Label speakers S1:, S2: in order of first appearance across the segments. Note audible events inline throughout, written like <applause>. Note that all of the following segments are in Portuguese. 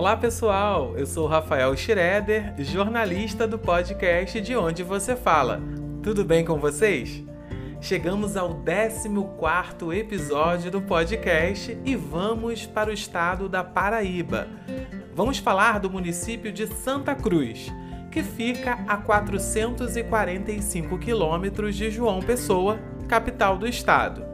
S1: Olá pessoal, eu sou Rafael Schroeder, jornalista do podcast De Onde Você Fala. Tudo bem com vocês? Chegamos ao 14 episódio do podcast e vamos para o estado da Paraíba. Vamos falar do município de Santa Cruz, que fica a 445 quilômetros de João Pessoa, capital do estado.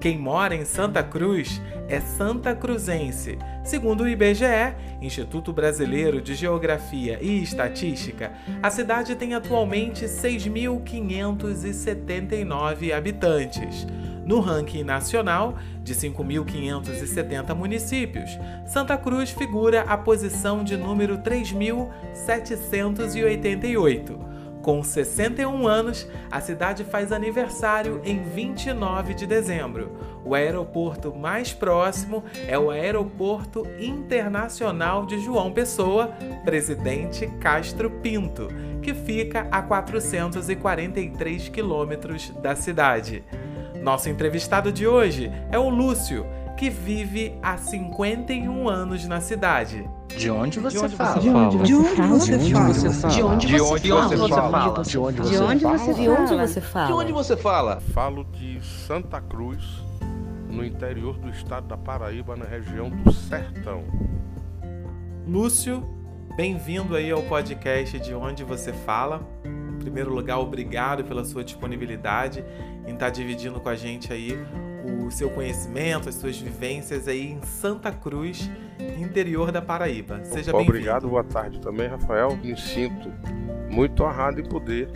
S1: Quem mora em Santa Cruz é Santa Cruzense. Segundo o IBGE, Instituto Brasileiro de Geografia e Estatística, a cidade tem atualmente 6.579 habitantes. No ranking nacional, de 5.570 municípios, Santa Cruz figura a posição de número 3.788. Com 61 anos, a cidade faz aniversário em 29 de dezembro. O aeroporto mais próximo é o Aeroporto Internacional de João Pessoa, Presidente Castro Pinto, que fica a 443 quilômetros da cidade. Nosso entrevistado de hoje é o Lúcio, que vive há 51 anos na cidade.
S2: De onde você
S3: De onde
S2: fala?
S3: você fala?
S4: De onde você fala?
S2: De onde
S3: De
S2: você fala? De onde você fala?
S5: De onde você fala?
S6: Falo de Santa Cruz, no interior do estado da Paraíba, na região do Sertão.
S1: Lúcio, bem-vindo aí ao podcast de Onde Você Fala. Em primeiro lugar, obrigado pela sua disponibilidade em estar dividindo com a gente aí o seu conhecimento, as suas vivências aí em Santa Cruz, interior da Paraíba. Seja bem-vindo.
S6: Obrigado, boa tarde também, Rafael. Me sinto muito honrado em poder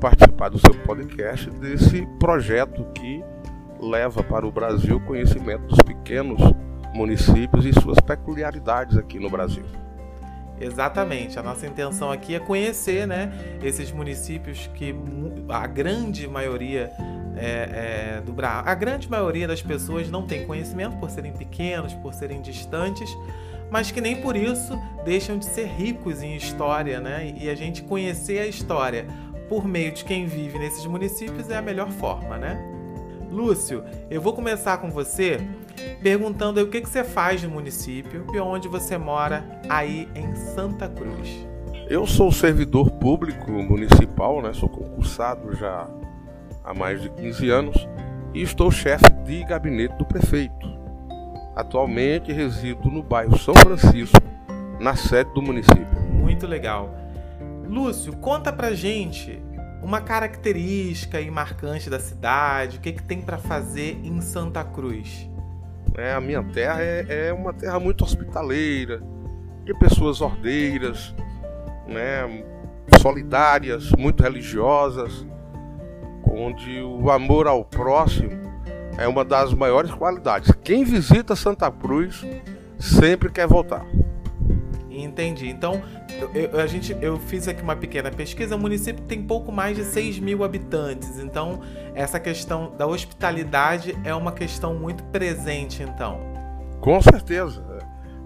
S6: participar do seu podcast, desse projeto que leva para o Brasil o conhecimento dos pequenos municípios e suas peculiaridades aqui no Brasil.
S1: Exatamente. A nossa intenção aqui é conhecer, né, esses municípios que a grande maioria é, é, do Bra... a grande maioria das pessoas não tem conhecimento por serem pequenos, por serem distantes, mas que nem por isso deixam de ser ricos em história, né? E a gente conhecer a história por meio de quem vive nesses municípios é a melhor forma, né? Lúcio, eu vou começar com você perguntando o que, que você faz no município e onde você mora aí em Santa Cruz.
S6: Eu sou servidor público municipal, né? Sou concursado já há mais de 15 anos e estou chefe de gabinete do prefeito. Atualmente resido no bairro São Francisco, na sede do município.
S1: Muito legal. Lúcio, conta pra gente uma característica e marcante da cidade, o que, que tem pra fazer em Santa Cruz.
S6: É, a minha terra é, é uma terra muito hospitaleira, de pessoas ordeiras, né, solidárias, muito religiosas, onde o amor ao próximo é uma das maiores qualidades. Quem visita Santa Cruz sempre quer voltar.
S1: Entendi. Então, eu, eu- a gente, eu fiz aqui uma pequena pesquisa. O município tem pouco mais de 6 mil habitantes. Então, essa questão da hospitalidade é uma questão muito presente, então.
S6: Com certeza.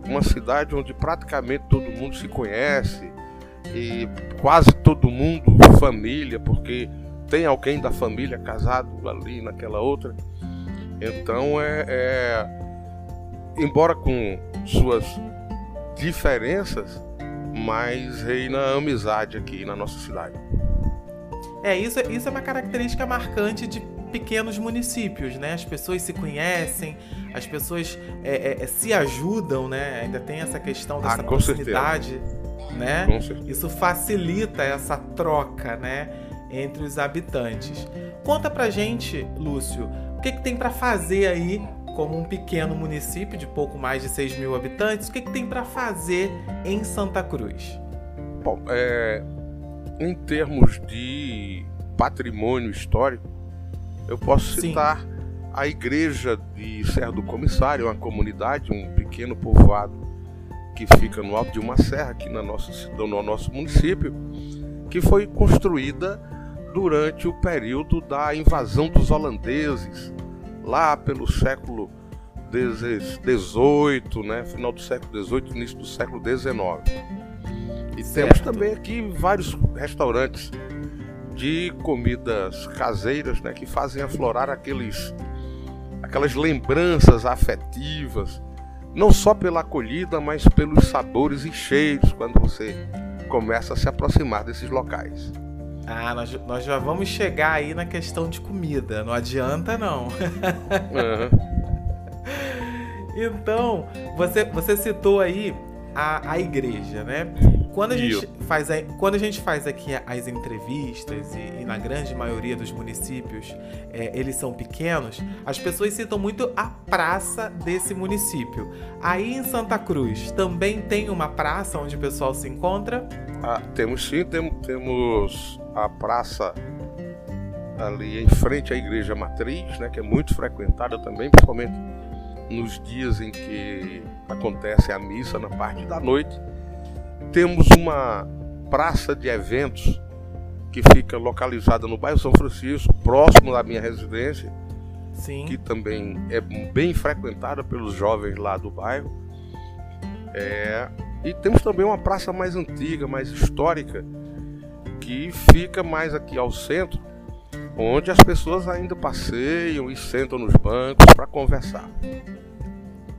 S6: é Uma cidade onde praticamente todo mundo se conhece e quase todo mundo família, porque tem alguém da família casado ali naquela outra. Então é, é- embora com suas diferenças, mas reina a amizade aqui na nossa cidade.
S1: É, isso, é- isso é uma característica marcante de pequenos municípios, né? As pessoas se conhecem, as pessoas é, é, é, se ajudam, né? Ainda tem essa questão
S6: Ah,
S1: dessa
S6: certeza.
S1: proximidade, né?
S6: Certeza.
S1: Isso facilita essa troca, né? Entre os habitantes. Conta pra gente, Lúcio, o que, que tem pra fazer aí, como um pequeno município de pouco mais de 6 mil habitantes, o que, que tem pra fazer em Santa Cruz?
S6: Bom, é, em termos de patrimônio histórico, eu posso
S1: Sim.
S6: citar a igreja de Serra do Comissário, uma comunidade, um pequeno povoado que fica no alto de uma serra aqui na nossa, no nosso município, que foi construída durante o período da invasão dos holandeses, lá pelo século XVIII, né, final do século XVIII, início do século XIX. E temos também aqui vários restaurantes de comidas caseiras, né, que fazem aflorar aqueles aquelas lembranças afetivas não só pela acolhida, mas pelos sabores e cheiros quando você começa a se aproximar desses locais.
S1: Ah, nós, nós já vamos chegar aí na questão de comida, não adianta não. Uhum. <laughs> então, você, você citou aí a, a igreja, né? Quando a, gente faz a, quando a gente faz aqui as entrevistas, e, e na grande maioria dos municípios é, eles são pequenos, as pessoas citam muito a praça desse município. Aí em Santa Cruz também tem uma praça onde o pessoal se encontra?
S6: Ah, temos sim, temos, temos a praça ali em frente à igreja matriz, né, que é muito frequentada também, principalmente nos dias em que acontece a missa na parte da noite. Temos uma praça de eventos que fica localizada no bairro São Francisco, próximo da minha residência,
S1: Sim.
S6: que também é bem frequentada pelos jovens lá do bairro. É, e temos também uma praça mais antiga, mais histórica, que fica mais aqui ao centro, onde as pessoas ainda passeiam e sentam nos bancos para conversar.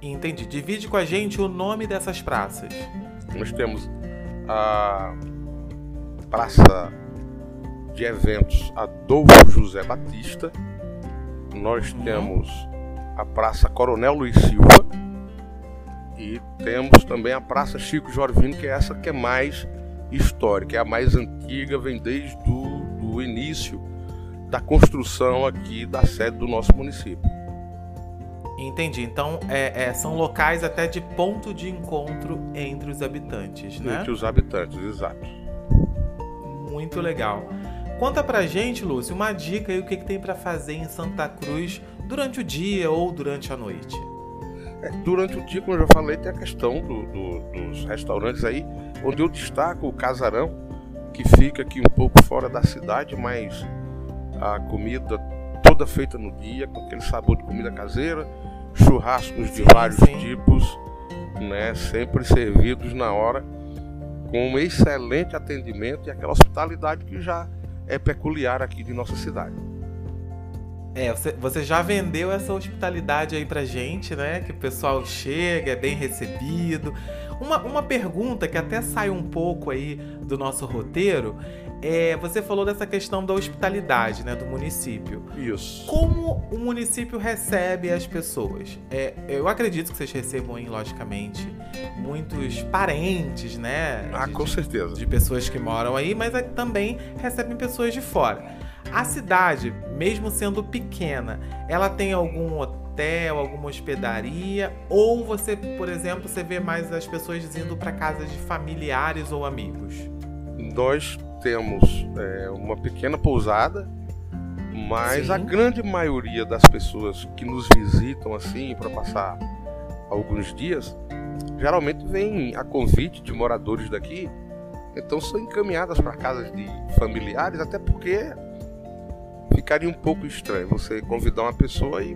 S1: Entendi. Divide com a gente o nome dessas praças.
S6: Nós temos a Praça de Eventos Adolfo José Batista. Nós uhum. temos a Praça Coronel Luiz Silva. E temos também a Praça Chico Jorvino, que é essa que é mais histórica, é a mais antiga, vem desde o início da construção aqui da sede do nosso município.
S1: Entendi. Então, é, é, são locais até de ponto de encontro entre os habitantes, né?
S6: Entre os habitantes, exato.
S1: Muito legal. Conta pra gente, Lúcio, uma dica aí o que, que tem para fazer em Santa Cruz durante o dia ou durante a noite.
S6: É, durante o dia, como eu já falei, tem a questão do, do, dos restaurantes aí, onde eu destaco o Casarão, que fica aqui um pouco fora da cidade, mas a comida toda feita no dia, com aquele sabor de comida caseira, churrascos de vários sim. tipos, né, sempre servidos na hora, com um excelente atendimento e aquela hospitalidade que já é peculiar aqui de nossa cidade.
S1: É, você, você já vendeu essa hospitalidade aí pra gente, né? Que o pessoal chega, é bem recebido. Uma, uma pergunta que até sai um pouco aí do nosso roteiro é, você falou dessa questão da hospitalidade, né, do município.
S6: Isso.
S1: Como o município recebe as pessoas? É, eu acredito que vocês recebam, hein, logicamente, muitos parentes, né?
S6: Ah,
S1: de,
S6: com certeza.
S1: De pessoas que moram aí, mas também recebem pessoas de fora. A cidade, mesmo sendo pequena, ela tem algum hotel, alguma hospedaria? Ou você, por exemplo, você vê mais as pessoas indo para casas de familiares ou amigos?
S6: Nós temos é, uma pequena pousada, mas Sim. a grande maioria das pessoas que nos visitam assim para passar alguns dias, geralmente vem a convite de moradores daqui, então são encaminhadas para casas de familiares, até porque ficaria um pouco estranho você convidar uma pessoa e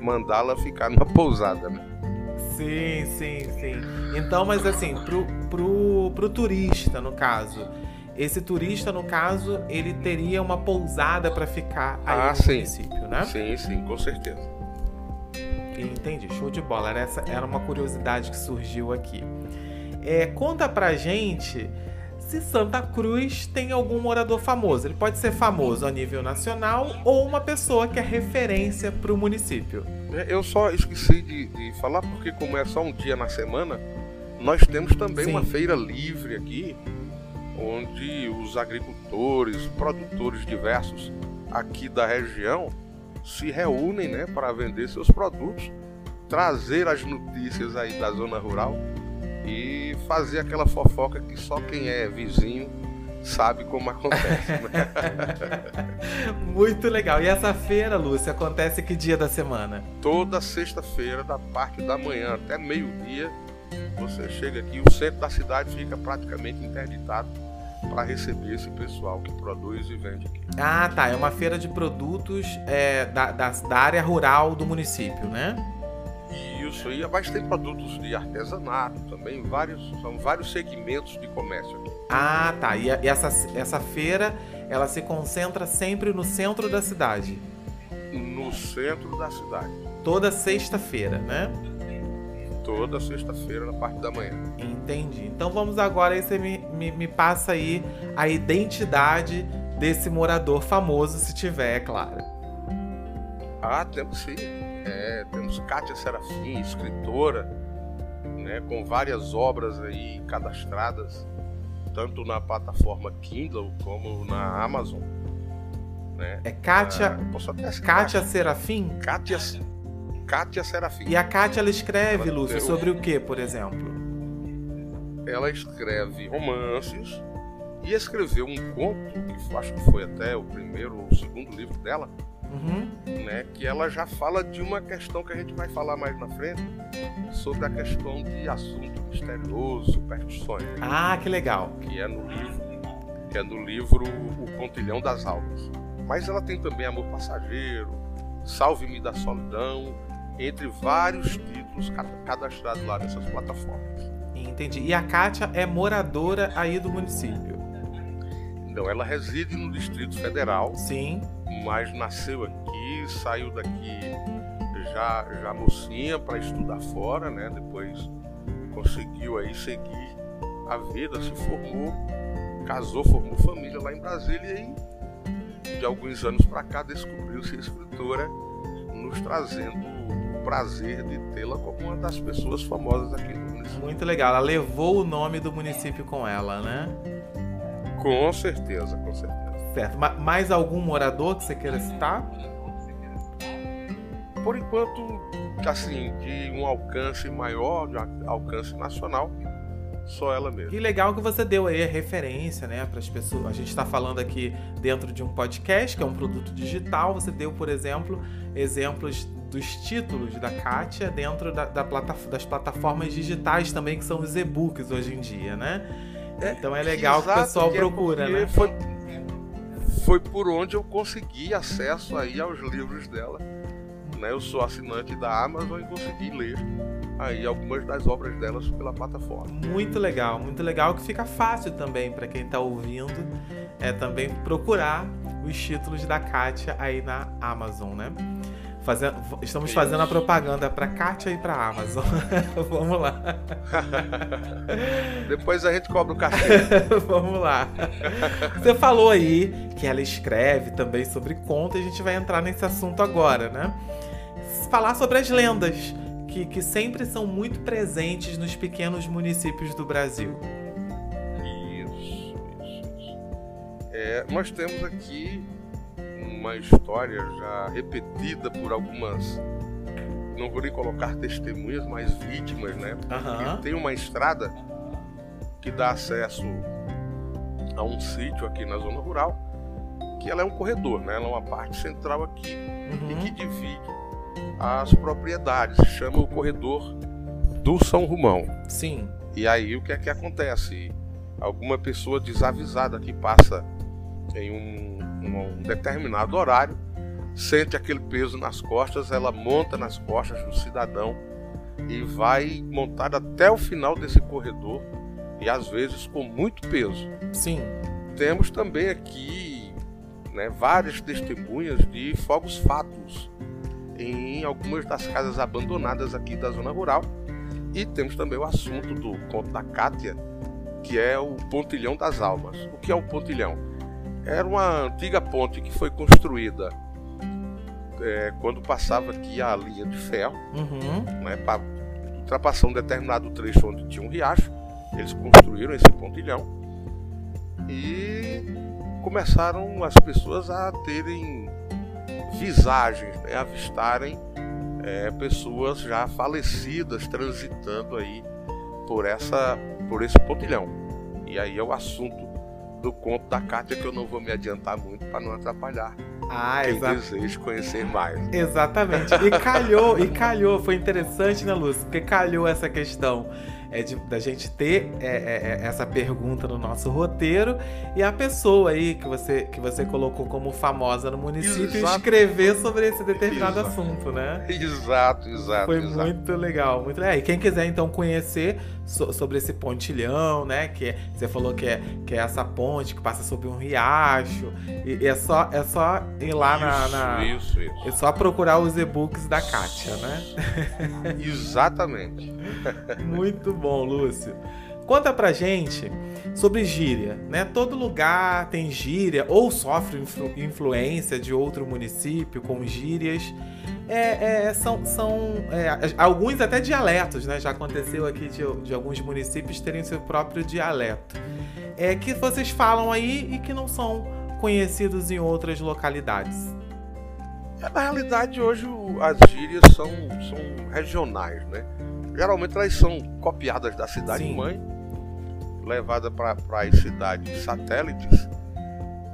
S6: mandá-la ficar numa pousada, né?
S1: Sim, sim, sim. Então, mas assim, pro, pro, pro turista, no caso, esse turista, no caso, ele teria uma pousada para ficar aí ah, no sim. município, né?
S6: Sim, sim, com certeza.
S1: Entendi, show de bola. Era, essa, era uma curiosidade que surgiu aqui. É, conta pra gente se Santa Cruz tem algum morador famoso. Ele pode ser famoso a nível nacional ou uma pessoa que é referência para o município.
S6: É, eu só esqueci de, de, falar porque como é só um dia na semana, nós temos também Sim. uma feira livre aqui onde os agricultores, produtores diversos aqui da região se reúnem né, para vender seus produtos, trazer as notícias aí da zona rural e fazer aquela fofoca que só quem é vizinho sabe como acontece. Né? <laughs>
S1: Muito legal. E essa feira, Lúcia, acontece que dia da semana?
S6: Toda sexta-feira, da parte da manhã até meio-dia, você chega aqui, o centro da cidade fica praticamente interditado para receber esse pessoal que produz e vende aqui.
S1: Ah, tá. É uma feira de produtos é, da, da, da, área rural do município, né?
S6: Isso, e mas tem produtos de artesanato também, vários, são vários segmentos de comércio aqui.
S1: Ah, tá. E, e essa, essa feira, ela se concentra sempre no centro da cidade?
S6: No centro da cidade.
S1: Toda sexta-feira, né?
S6: Toda sexta-feira, na parte da manhã.
S1: Entendi. Então vamos agora aí, você me, me, me passa aí a identidade desse morador famoso, se tiver, é claro.
S6: Ah, temos sim. É, temos Kátia Serafim, escritora, né, com várias obras aí cadastradas, tanto na plataforma Kindle como na Amazon. Né?
S1: É Kátia,
S6: Ah, posso até.
S1: Kátia Serafim?
S6: Kátia, Kátia Serafim.
S1: E a Kátia, ela escreve,
S6: Ela
S1: Lúcio, sobre o que, por exemplo?
S6: Ela escreve romances e escreveu um conto, que acho que foi até o primeiro ou o segundo livro dela,
S1: Uhum.
S6: né, que ela já fala de uma questão que a gente vai falar mais na frente, sobre a questão de assunto misterioso, superstições,
S1: Ah, que legal.
S6: que é no livro, que é no livro O Pontilhão das Almas. Mas ela tem também Amor Passageiro, Salve-me da Solidão, entre vários títulos ca- cadastrados lá nessas plataformas.
S1: Entendi. E a Kátia é moradora aí do município.
S6: Então, ela reside no Distrito Federal,
S1: Sim.
S6: mas nasceu aqui, saiu daqui já, já mocinha para estudar fora, né? Depois conseguiu aí seguir a vida, se formou, casou, formou família lá em Brasília e de alguns anos para cá descobriu-se escritora, nos trazendo o prazer de tê-la como uma das pessoas famosas aqui no município.
S1: Muito legal. Ela levou o nome do município com ela, né?
S6: Com certeza, com certeza.
S1: Certo. Ma- mais algum morador que você queira citar?
S6: por enquanto, assim, de um alcance maior, de um alcance nacional, só ela mesma.
S1: Que legal que você deu aí a referência, né, para as pessoas. A gente está falando aqui dentro de um podcast, que é um produto digital. Você deu, por exemplo, exemplos dos títulos da Kátia dentro da, da plata- das plataformas digitais também, que são os e-books hoje em dia, né? Então é legal que o pessoal
S6: que é
S1: procura, né?
S6: Foi, foi por onde eu consegui acesso aí aos livros dela. Né? Eu sou assinante da Amazon e consegui ler aí algumas das obras delas pela plataforma.
S1: Muito legal, muito legal que fica fácil também para quem tá ouvindo é também procurar os títulos da Kátia aí na Amazon, né? Estamos fazendo a propaganda para Kátia e para Amazon. <laughs> Vamos lá. <laughs>
S6: Depois a gente cobra o cachê. <laughs>
S1: Vamos lá. Você falou aí que ela escreve também sobre conto, e a gente vai entrar nesse assunto agora, né? Falar sobre as lendas, que, que sempre são muito presentes nos pequenos municípios do Brasil.
S6: Isso, isso, isso. É, nós temos aqui uma história já repetida por algumas, não vou nem colocar testemunhas, mas vítimas, né? Porque tem uma estrada que dá acesso a um sítio aqui na zona rural, que ela é um corredor, né? Ela é uma parte central aqui e que
S1: Uhum.
S6: divide as propriedades, chama o corredor do São Romão.
S1: Sim.
S6: E aí o que é que acontece? Alguma pessoa desavisada que passa em um, um determinado horário, sente aquele peso nas costas, ela monta nas costas do cidadão e vai montar até o final desse corredor e às vezes com muito peso.
S1: Sim.
S6: Temos também aqui né, várias testemunhas de fogos fatos em algumas das casas abandonadas aqui da zona rural. E temos também o assunto do conto da Cátia, que é o Pontilhão das Almas. O que é o pontilhão? Era uma antiga ponte que foi construída é, quando passava aqui a linha de ferro,
S1: Uhum.
S6: né, para ultrapassar um determinado trecho onde tinha um riacho. Eles construíram esse pontilhão e começaram as pessoas a terem visagens, né, avistarem é, pessoas já falecidas transitando aí por essa por esse pontilhão. E aí é o assunto do conto da Cátia que eu não vou me adiantar muito para não atrapalhar
S1: Ah,
S6: quem
S1: exa
S6: deseja conhecer mais.
S1: exatamente. E calhou, e calhou. Foi interessante, né, Lúcio? Porque calhou essa questão é de, da gente ter é, é, é, essa pergunta no nosso roteiro e a pessoa aí que você, que você colocou como famosa no município exato. escrever sobre esse determinado exato. assunto, né?
S6: Exato, exato.
S1: Foi
S6: exato.
S1: muito legal, muito legal. E quem quiser então conhecer so, sobre esse pontilhão, né? Que é, você falou que é, que é essa ponte que passa sobre um riacho. E, e é, só, é só ir lá
S6: isso,
S1: na,
S6: na. Isso, isso.
S1: É só procurar os e-books da Kátia, né?
S6: Exatamente. <laughs>
S1: muito bom, Lúcio. Conta pra gente sobre gíria, né? Todo lugar tem gíria ou sofre influ influência de outro município com gírias. É, é, são são é, alguns até dialetos, né? Já aconteceu aqui de, de, alguns municípios terem seu próprio dialeto. É que vocês falam aí e que não são conhecidos em outras localidades.
S6: É, na realidade, hoje as gírias são, são regionais, né? Geralmente elas são copiadas da cidade-mãe levada para as cidades satélites,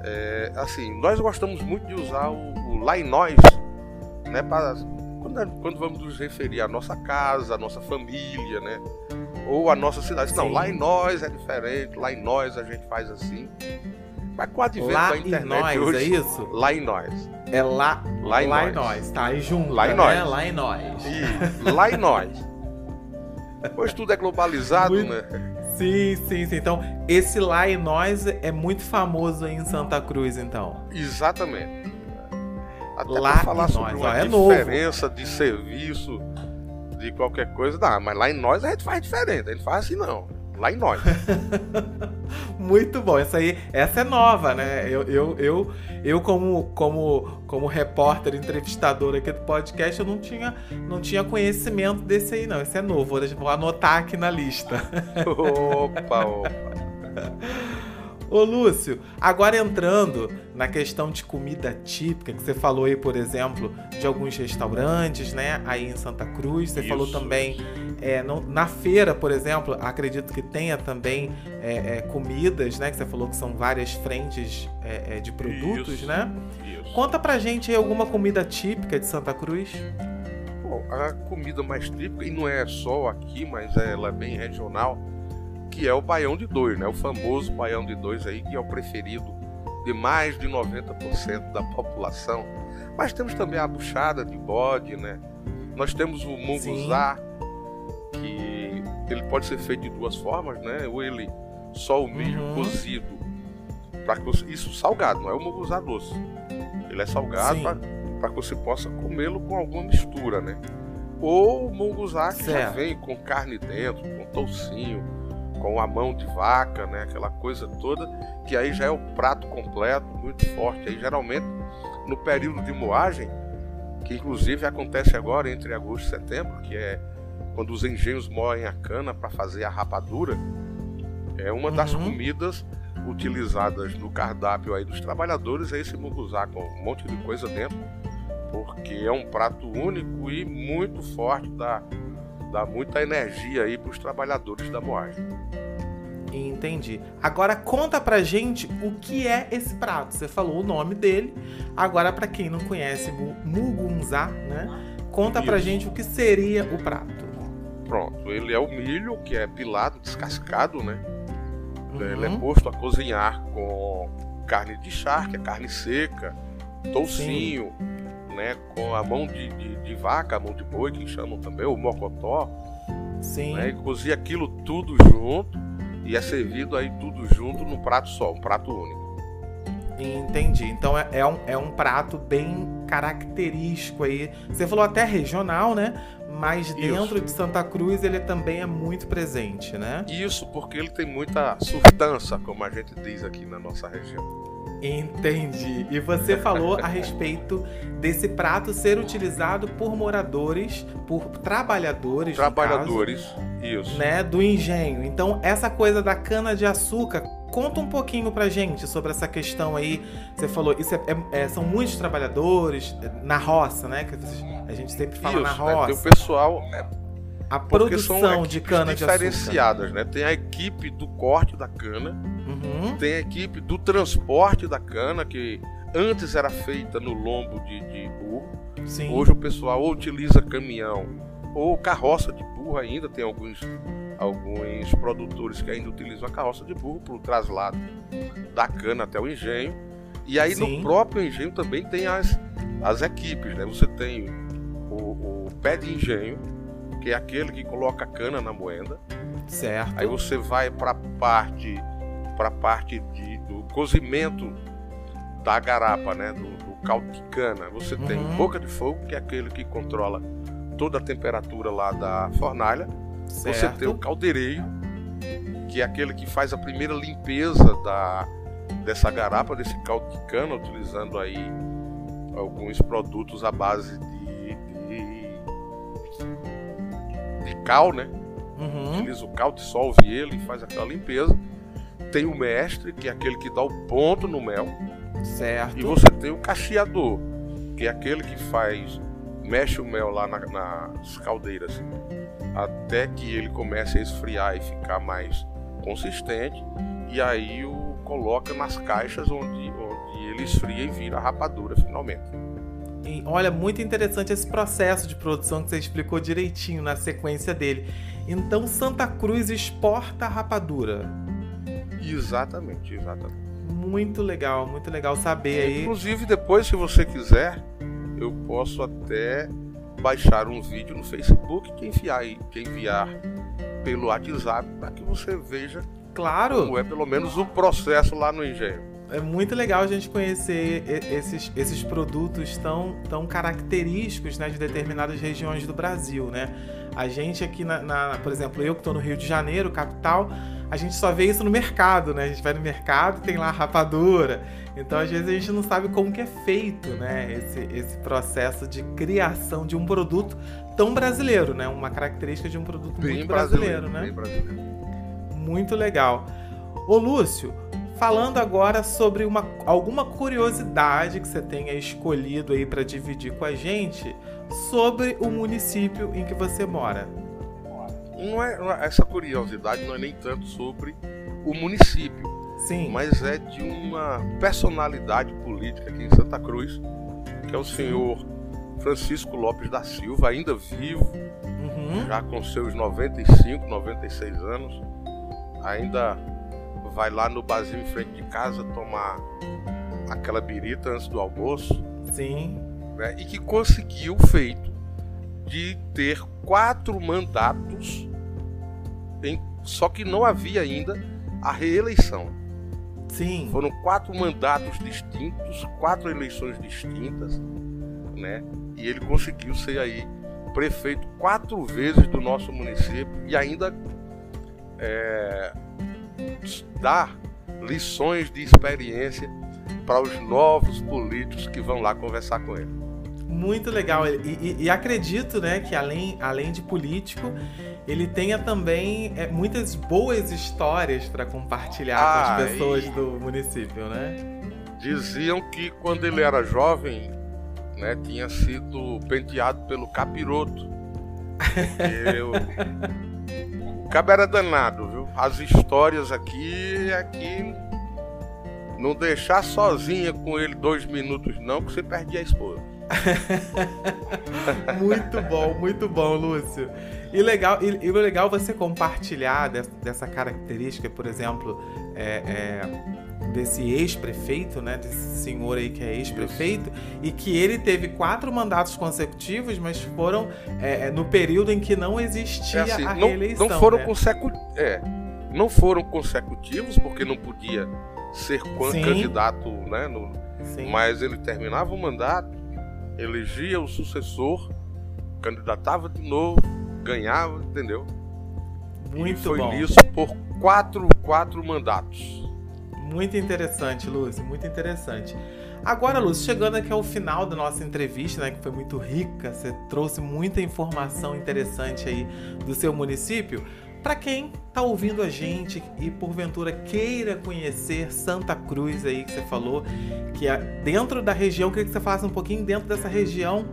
S6: é, assim, nós gostamos muito de usar o, o lá em nós, né, para quando, quando, vamos nos referir à nossa casa, à nossa família, né, ou à nossa cidade. Sim. Não, lá em nós é diferente, lá em nós a gente faz assim. Mas com o advento
S1: lá
S6: da internet
S1: nós,
S6: hoje,
S1: é isso?
S6: Lá em nós.
S1: É lá, lá, em, lá nós. em nós. Tá aí junto,
S6: lá em
S1: né?
S6: nós.
S1: Lá em nós.
S6: E, lá em nós. Pois tudo é globalizado, muito... né?
S1: Sim, sim, sim. Então, esse lá em nós é muito famoso aí em Santa Cruz, então.
S6: Exatamente. Até
S1: lá
S6: falar sobre
S1: nós,
S6: uma
S1: é
S6: diferença novo. de serviço, de qualquer coisa, dá. Mas lá em nós a gente faz diferente. A gente faz assim, não lá em nós. <laughs>
S1: Muito bom. Essa aí, essa é nova, né? Eu, eu, eu, eu como, como, como repórter, entrevistador aqui do podcast, eu não tinha, não tinha conhecimento desse aí, não. Esse é novo. Vou anotar aqui na lista. <laughs>
S6: opa, opa. <laughs>
S1: Ô Lúcio, agora entrando na questão de comida típica, que você falou aí, por exemplo, de alguns restaurantes, né? Aí em Santa Cruz, você Isso. falou também é, no, na feira, por exemplo, acredito que tenha também é, é, comidas, né? Que você falou que são várias frentes é, é, de produtos, Isso. né? Isso. Conta pra gente aí alguma comida típica de Santa Cruz.
S6: Bom, a comida mais típica, e não é só aqui, mas ela é bem regional, que é o baião de dois, né? O famoso baião de dois aí, que é o preferido de mais de 90% da população. Mas temos também a buchada de bode, né? Nós temos o munguzá, que ele pode ser feito de duas formas, né? Ou ele só o milho uhum. cozido, para isso salgado, não é o munguzá doce. Ele é salgado para que você possa comê-lo com alguma mistura, né? Ou o munguzá que certo. já vem com carne dentro, com toucinho, com a mão de vaca, né? Aquela coisa toda, que aí já é o prato completo, muito forte. Aí geralmente no período de moagem, que inclusive acontece agora entre agosto e setembro, que é quando os engenhos moem a cana para fazer a rapadura, é uma das uhum. comidas utilizadas no cardápio aí dos trabalhadores é esse munguzá com um monte de coisa dentro, porque é um prato único e muito forte da dá muita energia aí para os trabalhadores da moagem.
S1: Entendi. Agora conta pra gente o que é esse prato. Você falou o nome dele. Agora para quem não conhece mugunzá, né? Conta Isso. pra gente o que seria o prato.
S6: Pronto, ele é o milho que é pilado, descascado, né? Uhum. Ele é uhum. posto a cozinhar com carne de charque, carne seca, toucinho, Sim né, com a mão de, de, de, vaca, a mão de boi, que chamam também, o mocotó.
S1: Sim.
S6: Né, e cozia aquilo tudo junto e é servido aí tudo junto num prato só, um prato único.
S1: Entendi. Então é, é, um, é um prato bem característico aí. Você falou até regional, né? Mas dentro Isso. de Santa Cruz ele também é muito presente, né?
S6: Isso, porque ele tem muita substância, como a gente diz aqui na nossa região.
S1: Entendi. E você falou a respeito desse prato ser utilizado por moradores, por trabalhadores,
S6: trabalhadores,
S1: caso,
S6: isso,
S1: né, do engenho. Então essa coisa da cana de açúcar, conta um pouquinho pra gente sobre essa questão aí. Você falou, isso é, é, é são muitos trabalhadores na roça, né? Que a gente sempre fala
S6: isso,
S1: na roça. Né,
S6: tem o pessoal é,
S1: a produção de cana de açúcar.
S6: diferenciadas, né? Tem a equipe do corte da cana, uhum. tem a equipe do transporte da cana, que antes era feita no lombo de, de burro. Sim. Hoje o pessoal ou utiliza caminhão ou carroça de burro ainda, tem alguns, alguns produtores que ainda utilizam a carroça de burro para o traslado da cana até o engenho. E aí Sim. no próprio engenho também tem as, as equipes, né? Você tem o, o pé de engenho, que é aquele que coloca a cana na moenda.
S1: Certo.
S6: Aí você vai para parte para parte de, do cozimento da garapa, né? Do, do caldo de cana. Você uhum. tem boca de fogo, que é aquele que controla toda a temperatura lá da fornalha. Certo. Você tem o caldeireiro, que é aquele que faz a primeira limpeza da, dessa garapa, desse caldo de cana, utilizando aí alguns produtos à base de, de, de cal, né? Uhum. Utiliza o cal, dissolve ele e faz aquela limpeza. Tem o mestre, que é aquele que dá o ponto no mel.
S1: Certo.
S6: E você tem o cacheador, que é aquele que faz mexe o mel lá na, nas caldeiras até que ele comece a esfriar e ficar mais consistente e aí o coloca nas caixas onde, onde ele esfria e vira rapadura finalmente.
S1: E olha, muito interessante esse processo de produção que você explicou direitinho na sequência dele. Então Santa Cruz exporta a rapadura.
S6: Exatamente, exatamente.
S1: Muito legal, muito legal saber aí.
S6: Inclusive, depois, se você quiser, eu posso até baixar um vídeo no Facebook que enviar, que enviar pelo WhatsApp para que você veja
S1: claro.
S6: como é pelo menos o processo lá no engenho.
S1: É muito legal a gente conhecer esses, esses produtos tão, tão característicos né, de determinadas regiões do Brasil, né? A gente aqui, na, na por exemplo, eu que estou no Rio de Janeiro, capital, a gente só vê isso no mercado, né? A gente vai no mercado tem lá rapadura. Então, às vezes, a gente não sabe como que é feito, né? Esse, esse processo de criação de um produto tão brasileiro, né? Uma característica de um produto bem muito brasileiro, brasileiro né? Brasileiro. Muito legal. Ô, Lúcio, falando agora sobre uma, alguma curiosidade que você tenha escolhido aí para dividir com a gente sobre o município em que você mora
S6: não é, essa curiosidade não é nem tanto sobre o município,
S1: Sim.
S6: mas é de uma personalidade política aqui em Santa Cruz, que é o senhor Francisco Lopes da Silva, ainda vivo, uhum. já com seus 95, 96 anos, ainda vai lá no barzinho em frente de casa tomar aquela birita antes do almoço.
S1: Sim.
S6: Né, e que conseguiu feito de ter quatro mandatos em, só que não havia ainda a reeleição.
S1: Sim.
S6: Foram quatro mandatos distintos, quatro eleições distintas, né? E ele conseguiu ser aí prefeito quatro vezes do nosso município e ainda é, dar lições de experiência para os novos políticos que vão lá conversar com ele.
S1: Muito legal. E, e, e acredito né, que além, além de político, ele tenha também é, muitas boas histórias para compartilhar ah, com as pessoas e... do município, né?
S6: Diziam que quando ele era jovem, né, tinha sido penteado pelo capiroto. Eu... o cabo era danado, viu? As histórias aqui, aqui não deixar sozinha com ele dois minutos não, que você perdia a esposa. <laughs>
S1: muito bom, muito bom, Lúcio. E legal, e, e legal você compartilhar dessa, dessa característica, por exemplo, é, é, desse ex-prefeito, né? Desse senhor aí que é ex-prefeito, e que ele teve quatro mandatos consecutivos, mas foram é, é no período em que não existia é assim, a
S6: não,
S1: reeleição.
S6: Não foram
S1: né?
S6: consecutivos. É, não foram consecutivos, porque não podia ser Sim. candidato, né? No, mas ele terminava o mandato, elegia o sucessor, candidatava de novo, ganhava, entendeu?
S1: Muito
S6: e foi
S1: bom.
S6: nisso por quatro, quatro mandatos.
S1: Muito interessante, Lúcio, muito interessante. Agora, Lúcio, chegando aqui ao final da nossa entrevista, né, que foi muito rica, você trouxe muita informação interessante aí do seu município. Para quem está ouvindo a gente e porventura queira conhecer Santa Cruz aí que você falou, que é dentro da região, queria que você falasse um pouquinho dentro dessa região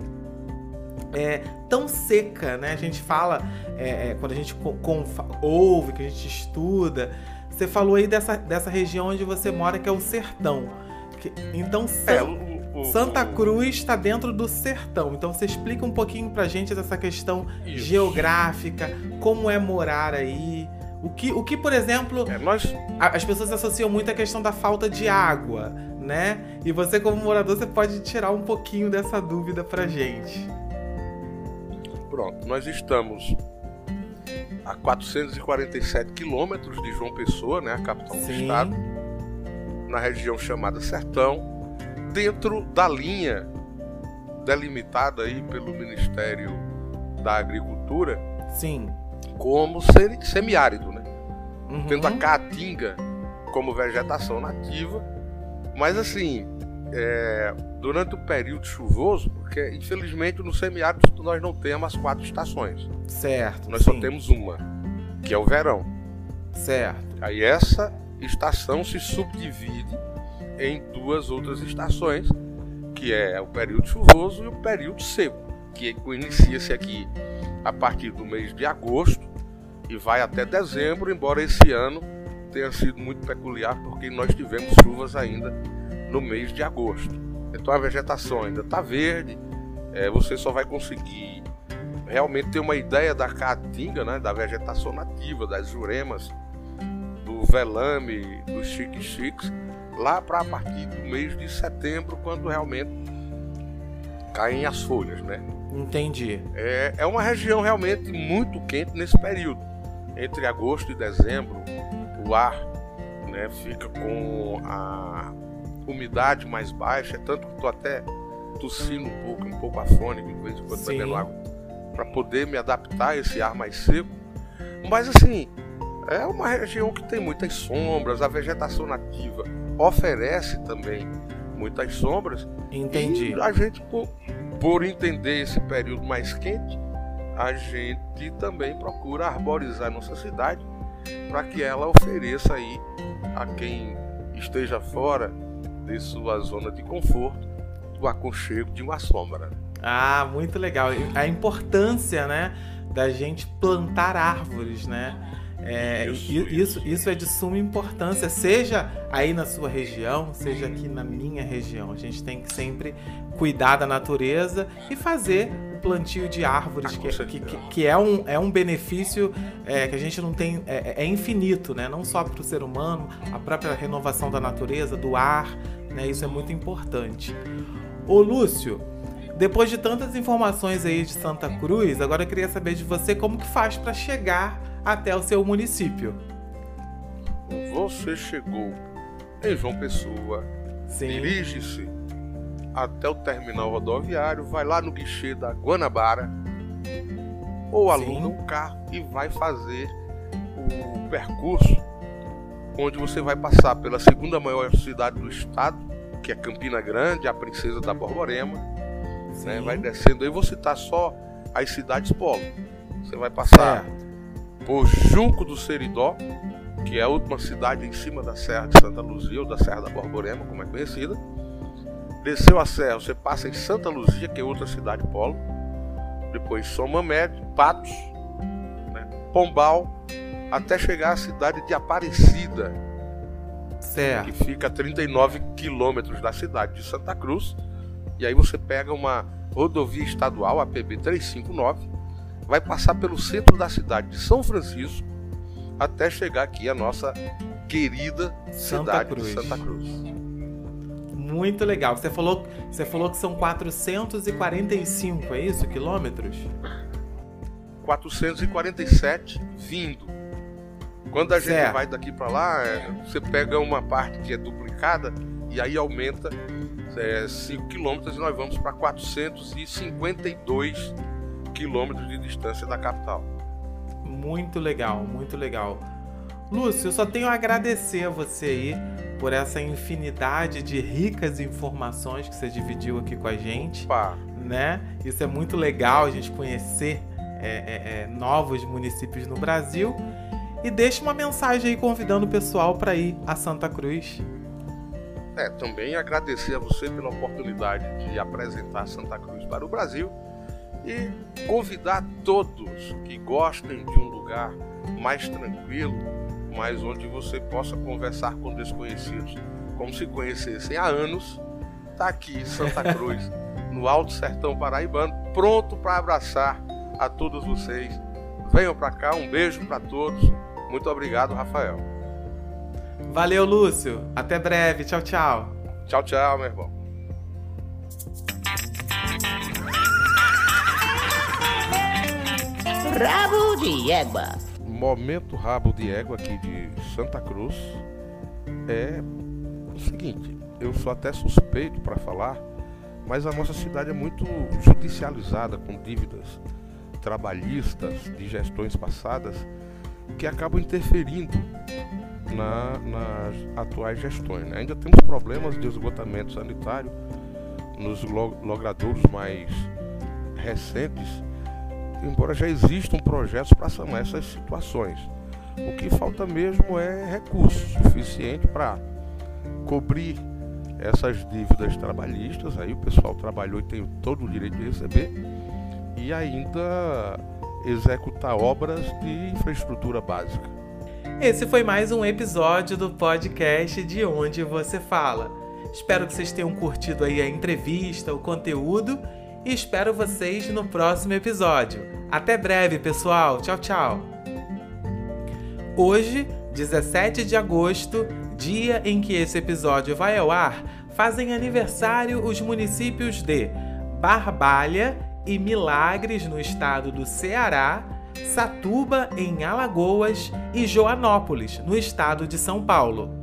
S1: é, tão seca, né? A gente fala, é, é quando a gente com, com, ouve, que a gente estuda, você falou aí dessa, dessa região onde você mora, que é o sertão. Que, então,
S6: é, o,
S1: Santa Cruz está dentro do sertão. Então você explica um pouquinho pra gente dessa questão Isso. geográfica, como é morar aí. O que, o que por exemplo,
S6: é, nós...
S1: as pessoas associam muito a questão da falta de água, né? E você, como morador, você pode tirar um pouquinho dessa dúvida pra gente.
S6: Pronto, nós estamos a 447 quilômetros de João Pessoa, né, a capital Sim. do estado, na região chamada Sertão, dentro da linha delimitada aí pelo Ministério da Agricultura.
S1: Sim.
S6: Como semiárido, né? Uhum. Tendo a caatinga como vegetação nativa, mas assim, é, durante o período chuvoso, porque infelizmente no semiárido nós não temos as quatro estações.
S1: Certo.
S6: Nós sim. só temos uma, que é o verão.
S1: Certo.
S6: Aí essa estação se subdivide em duas outras estações, que é o período chuvoso e o período seco, que inicia-se aqui a partir do mês de agosto e vai até dezembro, embora esse ano tenha sido muito peculiar porque nós tivemos chuvas ainda no mês de agosto. Então a vegetação ainda está verde, é, você só vai conseguir realmente ter uma ideia da caatinga, né, da vegetação nativa, das juremas, do velame, dos chique-chiques, lá para a partir do mês de setembro, quando realmente caem as folhas, né?
S1: Entendi.
S6: É, é uma região realmente muito quente nesse período. Entre agosto e dezembro, o ar né, fica com a umidade mais baixa, é tanto que estou até tossindo um pouco, um pouco afônico, de vez em quando bebendo água, para poder me adaptar a esse ar mais seco. Mas assim, é uma região que tem muitas sombras, a vegetação nativa oferece também muitas sombras.
S1: Entendi.
S6: E a gente, por, por entender esse período mais quente, a gente também procura arborizar nossa cidade para que ela ofereça aí a quem esteja fora de sua zona de conforto, o aconchego de uma sombra.
S1: Ah, muito legal. A importância, né, da gente plantar árvores, né? É, isso, isso, isso é de suma importância, seja aí na sua região, seja aqui na minha região. A gente tem que sempre cuidar da natureza e fazer o plantio de árvores, ah, que, que, que, é, um, é um benefício é, que a gente não tem, é, é infinito, né? não só para o ser humano, a própria renovação da natureza, do ar, né? Isso é muito importante. Ô Lúcio, depois de tantas informações aí de Santa Cruz, agora eu queria saber de você como que faz para chegar até o seu município.
S6: Você chegou em João Pessoa, dirige-se até o terminal rodoviário, vai lá no guichê da Guanabara ou aluga um carro e vai fazer o percurso onde você vai passar pela segunda maior cidade do estado, que é Campina Grande, a princesa da Borborema. Né? Vai descendo aí, vou citar só as cidades polo. Você vai passar é. Por Junco do Seridó, que é a última cidade em cima da Serra de Santa Luzia, ou da Serra da Borborema, como é conhecida. Desceu a serra, você passa em Santa Luzia, que é outra cidade polo. Depois São Mamede, Patos, né? Pombal, até chegar à cidade de Aparecida,
S1: certo.
S6: que fica a 39 quilômetros da cidade de Santa Cruz. E aí você pega uma rodovia estadual, a PB 359, vai passar pelo centro da cidade de São Francisco até chegar aqui a nossa querida Santa cidade Cruz. de Santa Cruz.
S1: Muito legal. Você falou, você falou que são 445, é isso, quilômetros?
S6: 447 vindo quando a gente vai daqui para lá, é, você pega uma parte que é duplicada e aí aumenta é, 5 km e nós vamos para 452 quilômetros de distância da capital.
S1: Muito legal, muito legal. Lúcio, eu só tenho a agradecer a você aí por essa infinidade de ricas informações que você dividiu aqui com a gente.
S6: Opa.
S1: Né? Isso é muito legal a gente conhecer é, é, é novos municípios no Brasil e deixe uma mensagem aí convidando o pessoal para ir a Santa Cruz.
S6: É, também agradecer a você pela oportunidade de apresentar Santa Cruz para o Brasil e convidar todos que gostem de um lugar mais tranquilo, mas onde você possa conversar com desconhecidos como se conhecessem há anos, está aqui em Santa Cruz, <laughs> no Alto Sertão Paraibano, pronto para abraçar a todos vocês. Venham para cá, um beijo para todos. Muito obrigado, Rafael.
S1: Valeu, Lúcio. Até breve. Tchau, tchau.
S6: Tchau, tchau, meu irmão.
S2: Rabo de égua.
S6: Momento rabo de égua aqui de Santa Cruz é o seguinte, eu sou até suspeito para falar, mas a nossa cidade é muito judicializada com dívidas trabalhistas de gestões passadas que acabam interferindo na, nas atuais gestões. Né? Ainda temos problemas de esgotamento sanitário nos logradouros mais recentes, embora já existam projetos para sanar essas situações. O que falta mesmo é recurso suficiente para cobrir essas dívidas trabalhistas. Aí o pessoal trabalhou e tem todo o direito de receber e ainda executar obras de infraestrutura básica.
S1: Esse foi mais um episódio do podcast De Onde Você Fala. Espero que vocês tenham curtido aí a entrevista, o conteúdo e espero vocês no próximo episódio. Até breve, pessoal. Tchau, tchau. Hoje, 17 de agosto, dia em que esse episódio vai ao ar, fazem aniversário os municípios de Barbalha e Milagres, no estado do Ceará, Satuba, em Alagoas e Joanópolis, no estado de São Paulo.